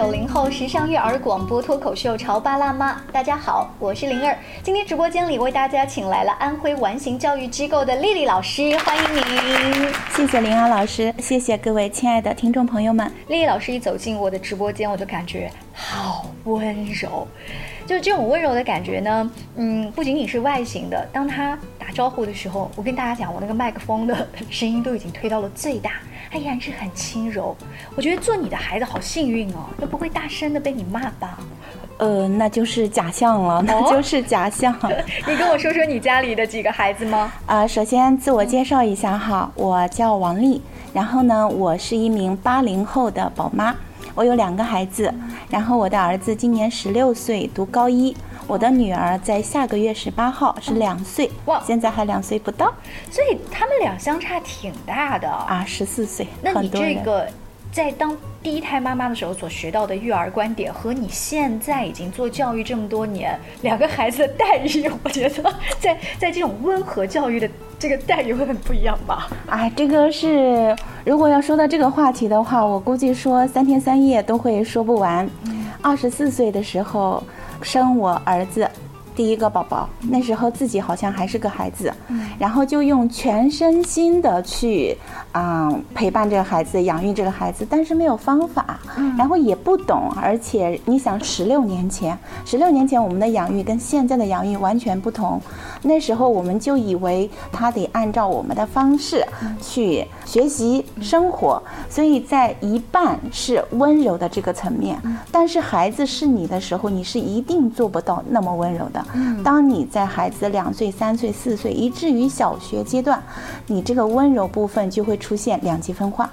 九零后时尚育儿广播脱口秀《潮爸辣妈》，大家好，我是灵儿。今天直播间里为大家请来了安徽完形教育机构的丽丽老师，欢迎您。谢谢灵儿老师，谢谢各位亲爱的听众朋友们。丽丽老师一走进我的直播间，我就感觉好温柔。就这种温柔的感觉呢，嗯，不仅仅是外形的。当她打招呼的时候，我跟大家讲，我那个麦克风的声音都已经推到了最大，她依然是很轻柔。我觉得做你的孩子好幸运哦，都不会大声的被你骂吧？呃，那就是假象了，那就是假象。你跟我说说你家里的几个孩子吗？啊，首先自我介绍一下哈，我叫王丽，然后呢，我是一名八零后的宝妈。我有两个孩子，然后我的儿子今年十六岁，读高一；我的女儿在下个月十八号是两岁，哇，现在还两岁不到，所以他们俩相差挺大的啊，十四岁。那你这个在当第一胎妈妈的时候所学到的育儿观点，和你现在已经做教育这么多年，两个孩子的待遇，我觉得在在这种温和教育的。这个待遇会很不一样吧？啊，这个是，如果要说到这个话题的话，我估计说三天三夜都会说不完。二十四岁的时候，生我儿子。第一个宝宝，那时候自己好像还是个孩子，然后就用全身心的去啊陪伴这个孩子，养育这个孩子，但是没有方法，然后也不懂，而且你想，十六年前，十六年前我们的养育跟现在的养育完全不同，那时候我们就以为他得按照我们的方式去学习生活，所以在一半是温柔的这个层面，但是孩子是你的时候，你是一定做不到那么温柔的。当你在孩子两岁、三岁、四岁，以至于小学阶段，你这个温柔部分就会出现两极分化。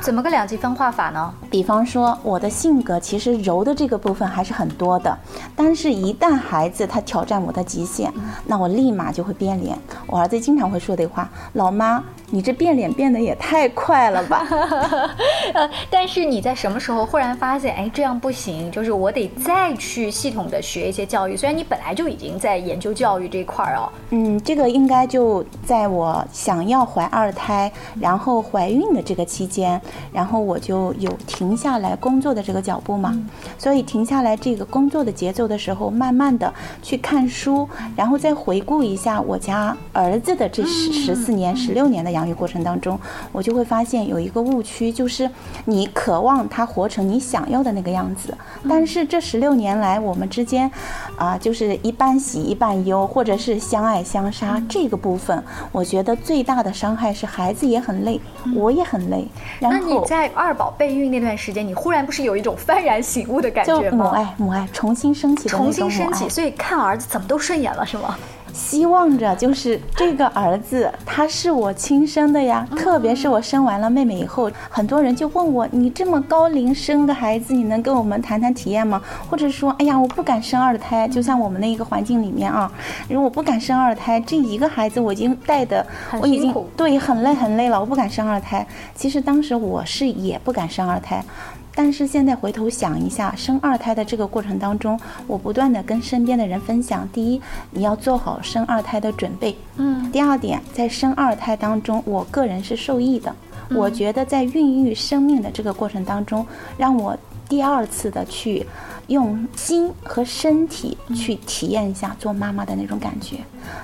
怎么个两极分化法呢？比方说，我的性格其实柔的这个部分还是很多的，但是一旦孩子他挑战我的极限，那我立马就会变脸。我儿子经常会说的话：“老妈。”你这变脸变得也太快了吧！呃，但是你在什么时候忽然发现，哎，这样不行，就是我得再去系统的学一些教育。虽然你本来就已经在研究教育这块儿哦。嗯，这个应该就在我想要怀二胎，然后怀孕的这个期间，然后我就有停下来工作的这个脚步嘛。所以停下来这个工作的节奏的时候，慢慢的去看书，然后再回顾一下我家儿子的这十十四年、十六年的养。养育过程当中，我就会发现有一个误区，就是你渴望他活成你想要的那个样子，但是这十六年来我们之间，啊，就是一半喜一半忧，或者是相爱相杀这个部分，我觉得最大的伤害是孩子也很累，我也很累。那你在二宝备孕那段时间，你忽然不是有一种幡然醒悟的感觉吗？母爱，母爱重新升起的重新升起，所以看儿子怎么都顺眼了，是吗？希望着就是这个儿子，他是我亲生的呀。特别是我生完了妹妹以后，很多人就问我：“你这么高龄生个孩子，你能跟我们谈谈体验吗？”或者说：“哎呀，我不敢生二胎。”就像我们那个环境里面啊，如果我不敢生二胎，这一个孩子我已经带的，我已经对很累很累了，我不敢生二胎。其实当时我是也不敢生二胎。但是现在回头想一下，生二胎的这个过程当中，我不断的跟身边的人分享：第一，你要做好生二胎的准备；嗯，第二点，在生二胎当中，我个人是受益的。我觉得在孕育生命的这个过程当中，让我第二次的去。用心和身体去体验一下做妈妈的那种感觉。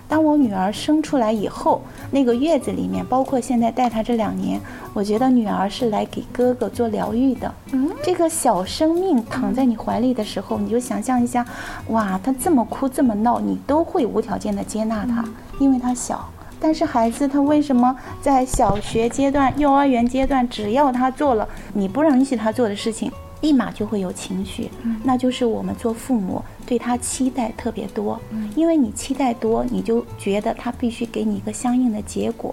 当我女儿生出来以后，那个月子里面，包括现在带她这两年，我觉得女儿是来给哥哥做疗愈的。嗯，这个小生命躺在你怀里的时候，你就想象一下，哇，他这么哭这么闹，你都会无条件的接纳他，因为他小。但是孩子他为什么在小学阶段、幼儿园阶段，只要他做了你不允许他做的事情？立马就会有情绪，那就是我们做父母对他期待特别多，因为你期待多，你就觉得他必须给你一个相应的结果。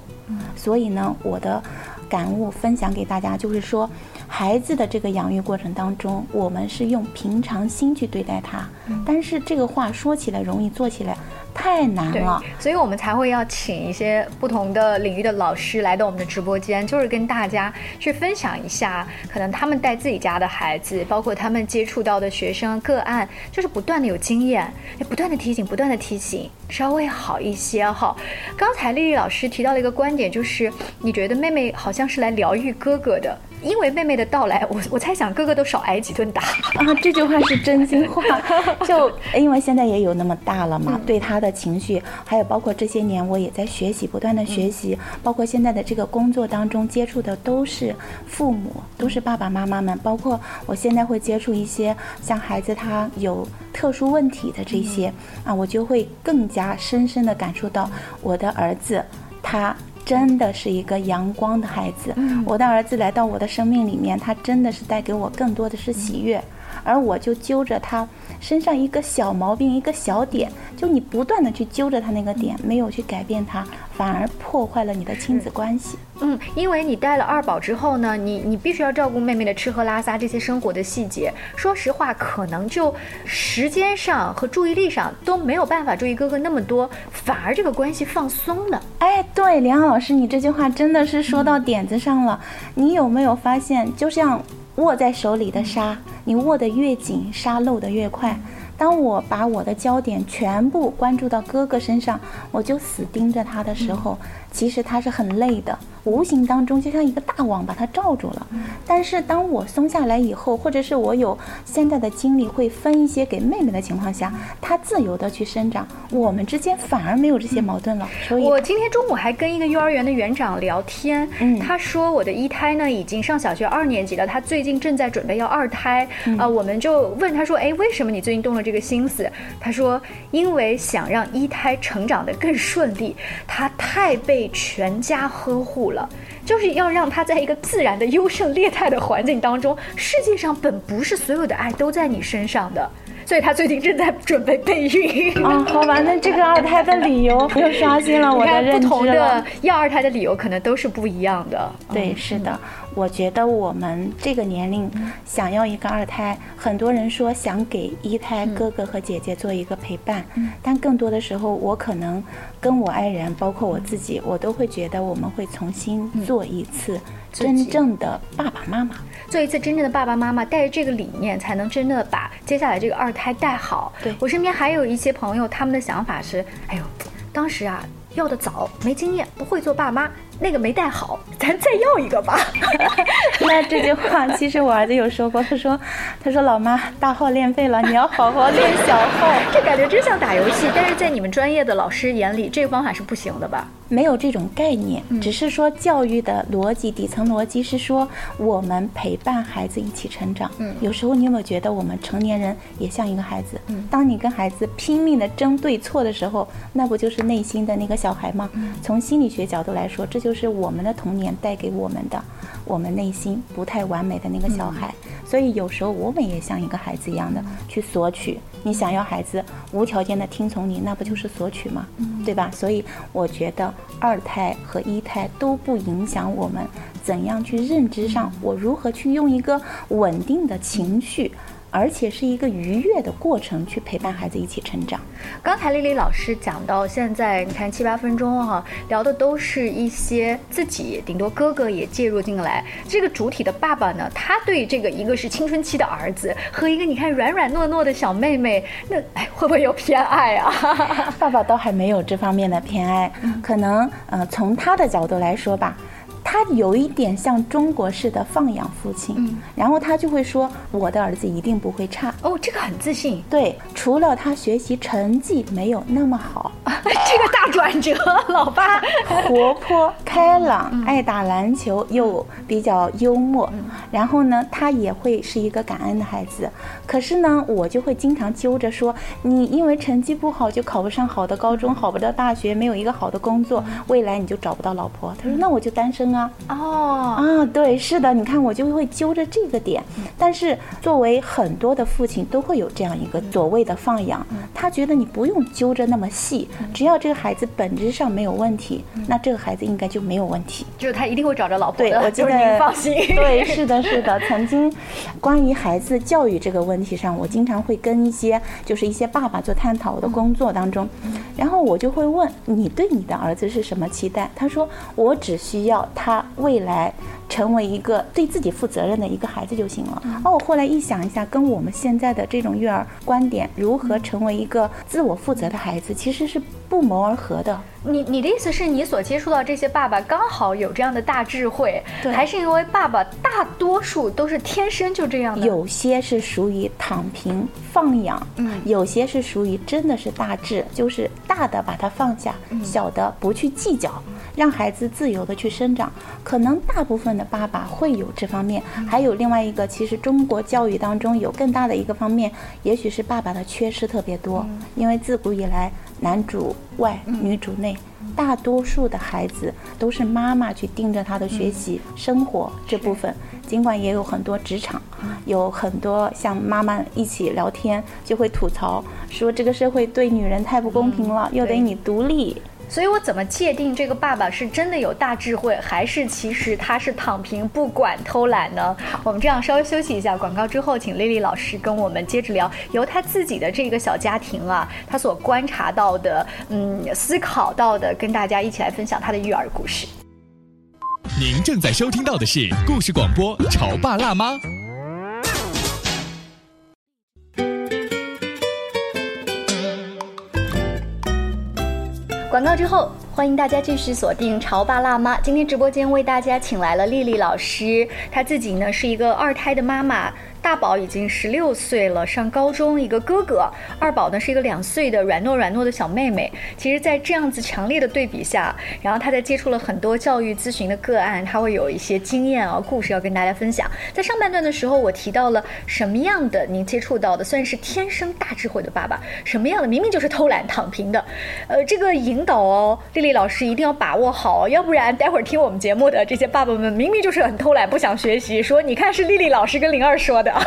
所以呢，我的感悟分享给大家，就是说，孩子的这个养育过程当中，我们是用平常心去对待他，但是这个话说起来容易，做起来。太难了，所以我们才会要请一些不同的领域的老师来到我们的直播间，就是跟大家去分享一下，可能他们带自己家的孩子，包括他们接触到的学生个案，就是不断的有经验，也不断的提醒，不断的提醒，稍微好一些哈。刚才丽丽老师提到了一个观点，就是你觉得妹妹好像是来疗愈哥哥的。因为妹妹的到来，我我猜想哥哥都少挨几顿打啊。这句话是真心话，就因为现在也有那么大了嘛，对他的情绪，还有包括这些年我也在学习，不断的学习，包括现在的这个工作当中接触的都是父母，都是爸爸妈妈们，包括我现在会接触一些像孩子他有特殊问题的这些啊，我就会更加深深的感受到我的儿子他。真的是一个阳光的孩子，我的儿子来到我的生命里面，他真的是带给我更多的是喜悦，而我就揪着他身上一个小毛病，一个小点，就你不断的去揪着他那个点，没有去改变他。反而破坏了你的亲子关系。嗯，因为你带了二宝之后呢，你你必须要照顾妹妹的吃喝拉撒这些生活的细节。说实话，可能就时间上和注意力上都没有办法注意哥哥那么多，反而这个关系放松了。哎，对，梁老师，你这句话真的是说到点子上了。你有没有发现，就像握在手里的沙，你握得越紧，沙漏得越快。当我把我的焦点全部关注到哥哥身上，我就死盯着他的时候，其实他是很累的。无形当中就像一个大网把它罩住了，但是当我松下来以后，或者是我有现在的精力会分一些给妹妹的情况下，她自由的去生长，我们之间反而没有这些矛盾了。所以，我今天中午还跟一个幼儿园的园长聊天，他说我的一胎呢已经上小学二年级了，他最近正在准备要二胎啊，我们就问他说，哎，为什么你最近动了这个心思？他说，因为想让一胎成长得更顺利，他太被全家呵护。了，就是要让他在一个自然的优胜劣汰的环境当中。世界上本不是所有的爱都在你身上的。所以他最近正在准备备孕。啊，好吧，那这个二胎的理由 又刷新了我的认知不同的要二胎的理由可能都是不一样的。对，是的，我觉得我们这个年龄想要一个二胎，很多人说想给一胎哥哥和姐姐做一个陪伴，但更多的时候，我可能跟我爱人，包括我自己，我都会觉得我们会重新做一次真正的爸爸妈妈。做一次真正的爸爸妈妈，带着这个理念，才能真的把接下来这个二胎带好。对我身边还有一些朋友，他们的想法是：哎呦，当时啊要的早，没经验，不会做爸妈。那个没带好，咱再要一个吧。那这句话其实我儿子有说过，他说：“他说老妈大号练废了，你要好好练小号。”这感觉真像打游戏，但是在你们专业的老师眼里，这个方法是不行的吧？没有这种概念，只是说教育的逻辑底层逻辑是说我们陪伴孩子一起成长。嗯，有时候你有没有觉得我们成年人也像一个孩子？嗯，当你跟孩子拼命的争对错的时候，那不就是内心的那个小孩吗？从心理学角度来说，这就是我们的童年带给我们的，我们内心不太完美的那个小孩。所以有时候我们也像一个孩子一样的去索取。你想要孩子无条件的听从你，那不就是索取吗？对吧？所以我觉得。二胎和一胎都不影响我们怎样去认知上，我如何去用一个稳定的情绪，而且是一个愉悦的过程去陪伴孩子一起成长。刚才丽丽老师讲到现在，你看七八分钟哈，聊的都是一些自己，顶多哥哥也介入进来。这个主体的爸爸呢，他对这个一个是青春期的儿子和一个你看软软糯糯的小妹妹，那哎会不会有偏爱啊？爸爸倒还没有这方面的偏爱，可能呃从他的角度来说吧。他有一点像中国式的放养父亲，嗯，然后他就会说：“我的儿子一定不会差。”哦，这个很自信。对，除了他学习成绩没有那么好，这个大转折，老爸活泼开朗，爱打篮球，又比较幽默。然后呢，他也会是一个感恩的孩子。可是呢，我就会经常揪着说：“你因为成绩不好就考不上好的高中，考不到大学，没有一个好的工作，未来你就找不到老婆。”他说：“那我就单身。”啊哦啊，对，是的，你看我就会揪着这个点。但是作为很多的父亲都会有这样一个所谓的放养，他觉得你不用揪着那么细，只要这个孩子本质上没有问题，那这个孩子应该就没有问题，就是他一定会找着老婆的。对，我就是您放心。对，是的，是的。曾经关于孩子教育这个问题上，我经常会跟一些就是一些爸爸做探讨。我的工作当中，然后我就会问你对你的儿子是什么期待？他说我只需要他。他未来成为一个对自己负责任的一个孩子就行了。而我后来一想一下，跟我们现在的这种育儿观点，如何成为一个自我负责的孩子，其实是不谋而合的。你你的意思是你所接触到这些爸爸刚好有这样的大智慧，还是因为爸爸大多数都是天生就这样的？有些是属于躺平放养，嗯有些是属于真的是大智，就是大的把它放下，嗯小的不去计较，让孩子自由的去生长。可能大部分的爸爸会有这方面，嗯还有另外一个，其实中国教育当中有更大的一个方面，也许是爸爸的缺失特别多，嗯因为自古以来男主外女主内。大多数的孩子都是妈妈去盯着他的学习、生活这部分，尽管也有很多职场，有很多像妈妈一起聊天就会吐槽说这个社会对女人太不公平了，又得你独立。所以我怎么界定这个爸爸是真的有大智慧，还是其实他是躺平不管偷懒呢？我们这样稍微休息一下，广告之后，请丽丽老师跟我们接着聊，由他自己的这个小家庭啊，他所观察到的，嗯，思考到的，跟大家一起来分享他的育儿故事。您正在收听到的是故事广播《潮爸辣妈》。广告之后，欢迎大家继续锁定《潮爸辣妈》。今天直播间为大家请来了丽丽老师，她自己呢是一个二胎的妈妈，大宝已经十六岁了，上高中，一个哥哥，二宝呢是一个两岁的软糯软糯的小妹妹。其实，在这样子强烈的对比下，然后她在接触了很多教育咨询的个案，她会有一些经验啊、故事要跟大家分享。在上半段的时候，我提到了什么样的您接触到的算是天生大智慧的爸爸，什么样的明明就是偷懒躺平的，呃，这个引导哦，丽丽老师一定要把握好，要不然待会儿听我们节目的这些爸爸们明明就是很偷懒不想学习，说你看是丽丽老师跟灵儿说的。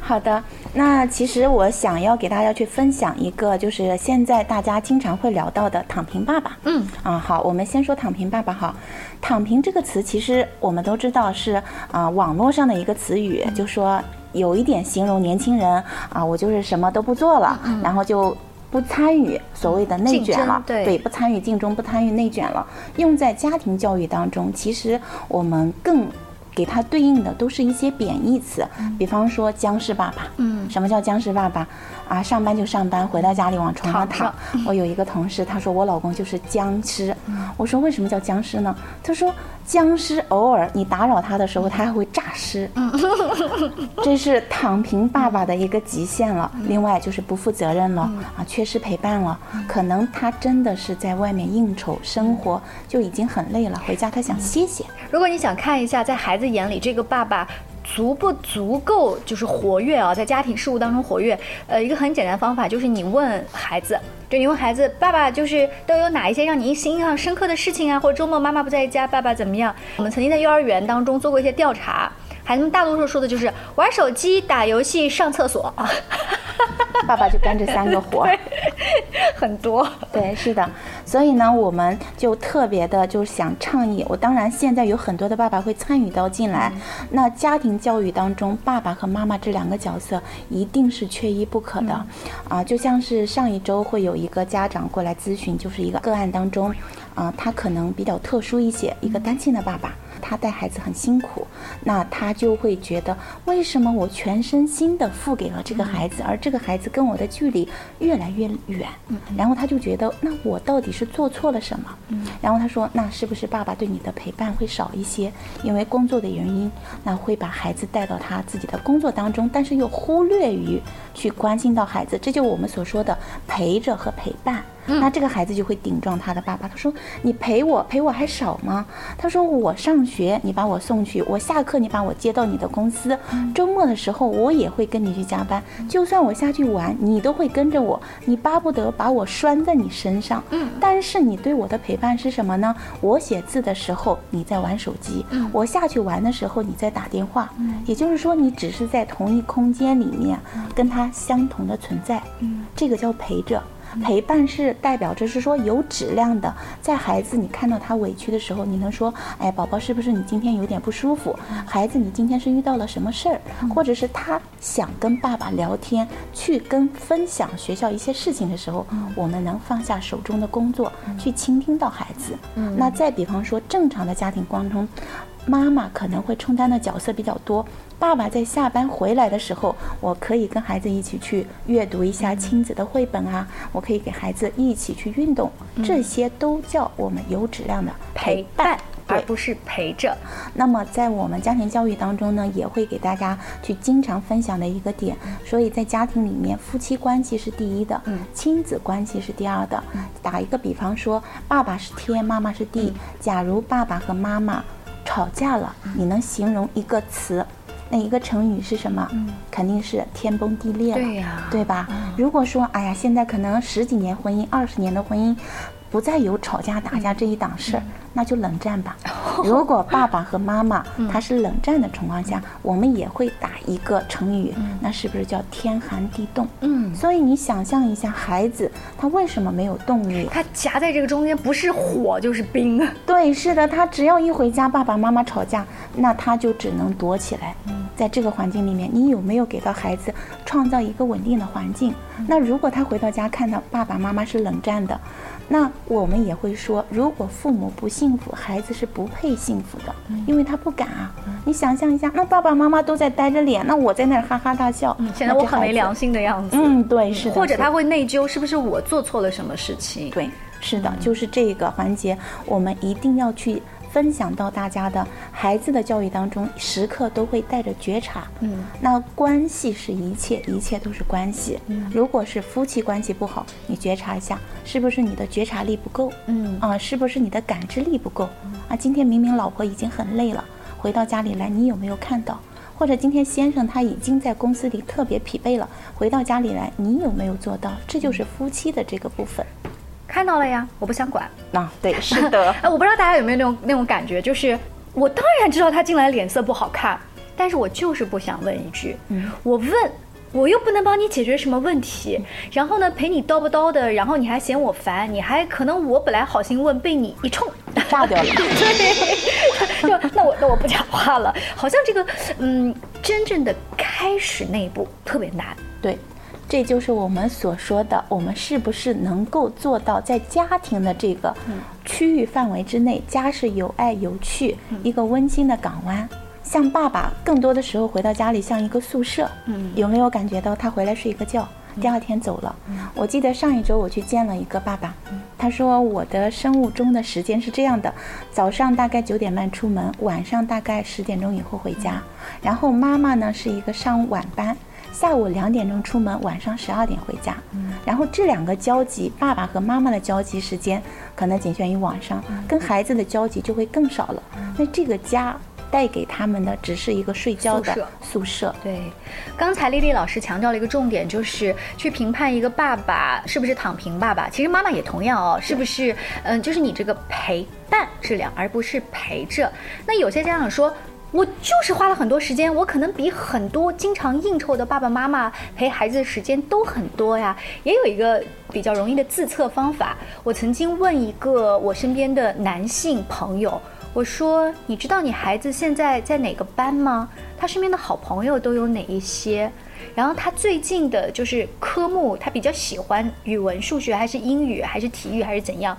好的，那其实我想要给大家去分享一个，就是现在大家经常会聊到的“躺平爸爸”。嗯，啊，好，我们先说“躺平爸爸”哈。躺平这个词，其实我们都知道是啊、网络上的一个词语，就说有一点形容年轻人啊，我就是什么都不做了，然后就。不参与所谓的内卷了，对不参与竞争，不参与内卷了。用在家庭教育当中，其实我们更给它对应的都是一些贬义词，比方说僵尸爸爸。嗯什么叫僵尸爸爸？啊，上班就上班，回到家里往床上躺躺。我有一个同事，他说我老公就是僵尸。我说为什么叫僵尸呢？他说僵尸偶尔你打扰他的时候，他还会诈尸。这是躺平爸爸的一个极限了。另外就是不负责任了啊，缺失陪伴了。可能他真的是在外面应酬生活就已经很累了，回家他想歇歇。如果你想看一下，在孩子眼里这个爸爸足不足够就是活跃啊，在家庭事务当中活跃，呃，一个很简单的方法就是你问孩子，就你问孩子，爸爸就是都有哪一些让你印象深刻的事情啊，或者周末妈妈不在家，爸爸怎么样？我们曾经在幼儿园当中做过一些调查。孩子们大多数说的就是玩手机、打游戏、上厕所啊，爸爸就干这三个活 儿。很多。对，是的，所以呢，我们就特别的就想倡议。我当然现在有很多的爸爸会参与到进来，那家庭教育当中，爸爸和妈妈这两个角色一定是缺一不可的。啊，就像是上一周会有一个家长过来咨询，就是一个个案当中，啊，他可能比较特殊一些，一个单亲的爸爸。他带孩子很辛苦，那他就会觉得，为什么我全身心的付给了这个孩子，而这个孩子跟我的距离越来越远？然后他就觉得，那我到底是做错了什么？然后他说，那是不是爸爸对你的陪伴会少一些？因为工作的原因，那会把孩子带到他自己的工作当中，但是又忽略于去关心到孩子，这就我们所说的陪着和陪伴。那这个孩子就会顶撞他的爸爸，他说：“你陪我，陪我还少吗？”他说：“我上学你把我送去，我下课你把我接到你的公司，周末的时候我也会跟你去加班，就算我下去玩，你都会跟着我，你巴不得把我拴在你身上。嗯，但是你对我的陪伴是什么呢？我写字的时候你在玩手机，我下去玩的时候你在打电话，也就是说你只是在同一空间里面跟他相同的存在，嗯，这个叫陪着。”陪伴是代表着是说有质量的，在孩子你看到他委屈的时候，你能说，哎，宝宝是不是你今天有点不舒服？孩子，你今天是遇到了什么事儿？或者是他想跟爸爸聊天，去跟分享学校一些事情的时候，我们能放下手中的工作，去倾听到孩子。那再比方说正常的家庭当中。妈妈可能会充当的角色比较多。爸爸在下班回来的时候，我可以跟孩子一起去阅读一下亲子的绘本啊，我可以给孩子一起去运动，这些都叫我们有质量的陪伴。而不是陪着。那么在我们家庭教育当中呢，也会给大家去经常分享的一个点。所以在家庭里面，夫妻关系是第一的，嗯，亲子关系是第二的。打一个比方说，爸爸是天，妈妈是地。假如爸爸和妈妈吵架了，你能形容一个词，那一个成语是什么？嗯，肯定是天崩地裂了，对呀，对吧？如果说，哎呀，现在可能十几年婚姻，二十年的婚姻。不再有吵架打架这一档事儿，那就冷战吧。如果爸爸和妈妈 他是冷战的情况下，我们也会打一个成语，那是不是叫天寒地冻？嗯，所以你想象一下，孩子他为什么没有动力？他夹在这个中间，不是火就是冰。对，是的，他只要一回家，爸爸妈妈吵架，那他就只能躲起来。在这个环境里面，你有没有给到孩子创造一个稳定的环境？那如果他回到家看到爸爸妈妈是冷战的，那我们也会说，如果父母不幸福，孩子是不配幸福的，因为他不敢啊。你想象一下，那爸爸妈妈都在呆着脸，那我在那儿哈哈大笑，显得我很没良心的样子。嗯，对，是的。或者他会内疚，是不是我做错了什么事情？对，是的，就是这个环节，我们一定要去。分享到大家的孩子的教育当中，时刻都会带着觉察。嗯，那关系是一切，一切都是关系。嗯，如果是夫妻关系不好，你觉察一下，是不是你的觉察力不够？嗯，啊，是不是你的感知力不够？啊，今天明明老婆已经很累了，回到家里来，你有没有看到？或者今天先生他已经在公司里特别疲惫了，回到家里来，你有没有做到？这就是夫妻的这个部分。看到了呀，我不想管。啊，对，是的。哎，我不知道大家有没有那种那种感觉，就是我当然知道他进来脸色不好看，但是我就是不想问一句。嗯，我问，我又不能帮你解决什么问题，然后呢陪你叨不叨的，然后你还嫌我烦，你还可能我本来好心问，被你一冲炸掉了。对，就那我那我不讲话了。好像这个嗯，真正的开始那一步特别难。对。这就是我们所说的，我们是不是能够做到在家庭的这个区域范围之内，家是有爱有趣，一个温馨的港湾。像爸爸，更多的时候回到家里像一个宿舍。嗯，有没有感觉到他回来睡一个觉，第二天走了？我记得上一周我去见了一个爸爸，他说我的生物钟的时间是这样的：早上大概九点半出门，晚上大概十点钟以后回家。然后妈妈呢是一个上晚班。下午两点钟出门，晚上十二点回家。嗯，然后这两个交集，爸爸和妈妈的交集时间可能仅限于晚上，跟孩子的交集就会更少了。那这个家带给他们的只是一个睡觉的宿舍。对，刚才丽丽老师强调了一个重点，就是去评判一个爸爸是不是躺平爸爸。其实妈妈也同样哦，是不是？嗯，就是你这个陪伴质量，而不是陪着。那有些家长说。我就是花了很多时间，我可能比很多经常应酬的爸爸妈妈陪孩子的时间都很多呀。也有一个比较容易的自测方法，我曾经问一个我身边的男性朋友，我说：“你知道你孩子现在在哪个班吗？他身边的好朋友都有哪一些？然后他最近的就是科目，他比较喜欢语文、数学还是英语还是体育还是怎样？”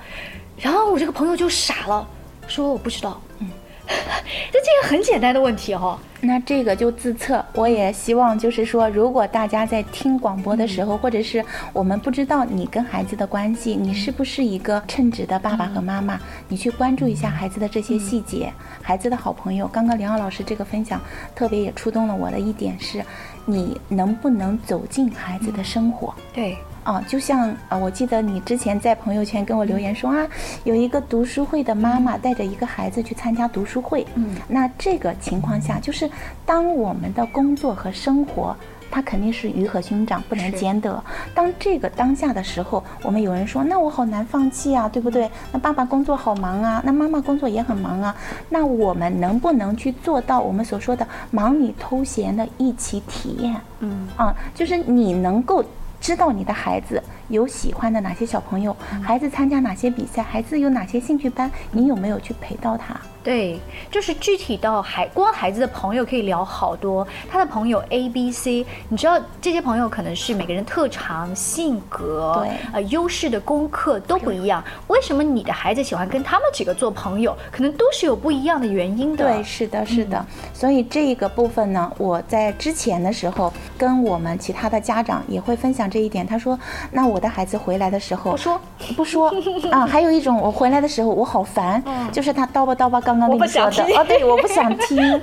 然后我这个朋友就傻了，说：“我不知道。”嗯。这这个很简单的问题哈，那这个就自测。我也希望就是说，如果大家在听广播的时候，或者是我们不知道你跟孩子的关系，你是不是一个称职的爸爸和妈妈？你去关注一下孩子的这些细节，孩子的好朋友。刚刚梁奥老师这个分享，特别也触动了我的一点是，你能不能走进孩子的生活？对。啊，就像啊，我记得你之前在朋友圈跟我留言说啊，有一个读书会的妈妈带着一个孩子去参加读书会。嗯，那这个情况下，就是当我们的工作和生活，它肯定是鱼和熊掌不能兼得。当这个当下的时候，我们有人说，那我好难放弃啊，对不对？那爸爸工作好忙啊，那妈妈工作也很忙啊，那我们能不能去做到我们所说的忙里偷闲的一起体验？嗯，啊，就是你能够。知道你的孩子有喜欢的哪些小朋友，孩子参加哪些比赛，孩子有哪些兴趣班，你有没有去陪到他？对，就是具体到孩光孩子的朋友可以聊好多，他的朋友 A、B、C，你知道这些朋友可能是每个人特长、性格、对呃优势的功课都不一样。为什么你的孩子喜欢跟他们几个做朋友？可能都是有不一样的原因的。对，是的，是的。所以这个部分呢，我在之前的时候跟我们其他的家长也会分享这一点。他说：“那我的孩子回来的时候不说不说 啊，还有一种我回来的时候我好烦，就是他叨吧叨吧刚刚跟我不你说想听。的哦，对，我不想听。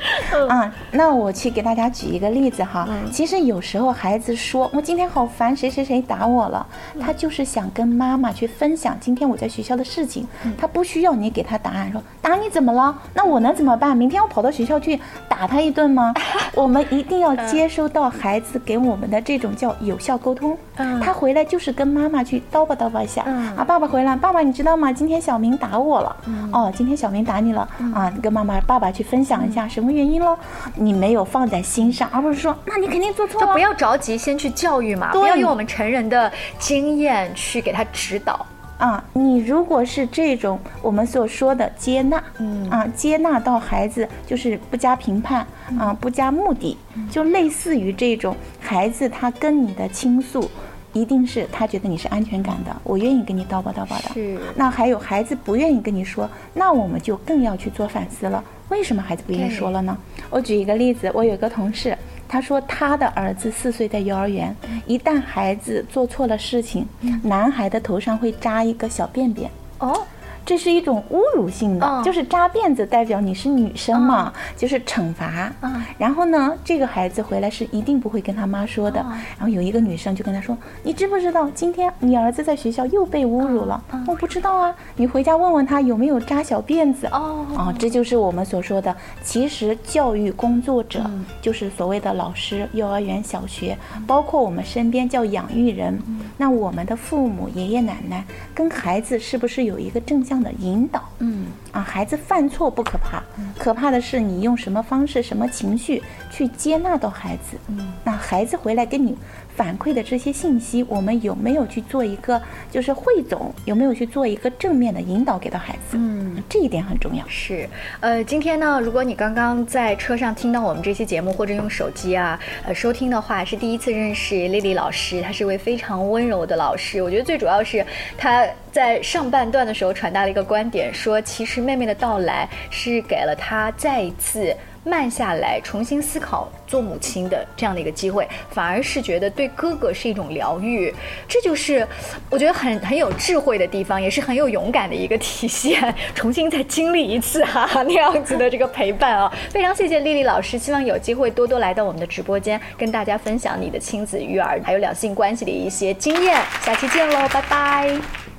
啊。那我去给大家举一个例子哈，嗯。其实有时候孩子说我今天好烦，谁谁谁打我了，他就是想跟妈妈去分享今天我在学校的事情，他不需要你给他答案，说打你怎么了？那我能怎么办？明天我跑到学校去打他一顿吗？我们一定要接收到孩子给我们的这种叫有效沟通。嗯。他回来就是跟妈妈去叨吧叨吧一下，嗯。啊，爸爸回来，爸爸你知道吗？今天小明打我了，哦，今天小明打你了，啊，你跟妈妈、爸爸去分享一下什么原因喽？你没有放在心上，而不是说，那你肯定做错了，就不要着急，先去教育嘛，对。不要用我们成人的经验去给他指导。啊，你如果是这种我们所说的接纳，嗯。啊，接纳到孩子就是不加评判，啊，不加目的，就类似于这种孩子他跟你的倾诉，一定是他觉得你是安全感的，我愿意跟你叨吧叨吧的。是那还有孩子不愿意跟你说，那我们就更要去做反思了。为什么孩子不愿意说了呢？我举一个例子，我有一个同事，他说他的儿子四岁在幼儿园，一旦孩子做错了事情，男孩的头上会扎一个小辫辫。哦，这是一种侮辱性的，嗯就是扎辫子代表你是女生嘛，就是惩罚。嗯然后呢，这个孩子回来是一定不会跟他妈说的。嗯然后有一个女生就跟他说：“你知不知道今天你儿子在学校又被侮辱了？”嗯我不知道啊，你回家问问他有没有扎小辫子。哦哦，这就是我们所说的，其实教育工作者嗯就是所谓的老师，幼儿园、小学，包括我们身边叫养育人。那我们的父母、爷爷奶奶跟孩子是不是有一个正向的引导？嗯，啊，孩子犯错不可怕，可怕的是你用什么方式、什么情绪去接纳到孩子。嗯，那孩子回来跟你反馈的这些信息，我们有没有去做一个就是汇总？有没有去做一个正面的引导给到孩子？嗯，这一点很重要。是，呃，今天呢，如果你刚刚在车上听到我们这期节目，或者用手机啊，呃，收听的话，是第一次认识丽丽老师，她是一位非常温柔的老师。我觉得最主要是她在上半段的时候传达了一个观点，说其实妹妹的到来是给了她再一次。慢下来，重新思考做母亲的这样的一个机会，反而是觉得对哥哥是一种疗愈，这就是我觉得很很有智慧的地方，也是很有勇敢的一个体现。重新再经历一次哈、哈那样子的这个陪伴啊，非常谢谢丽丽老师，希望有机会多多来到我们的直播间，跟大家分享你的亲子育儿还有两性关系的一些经验。下期见喽，拜拜。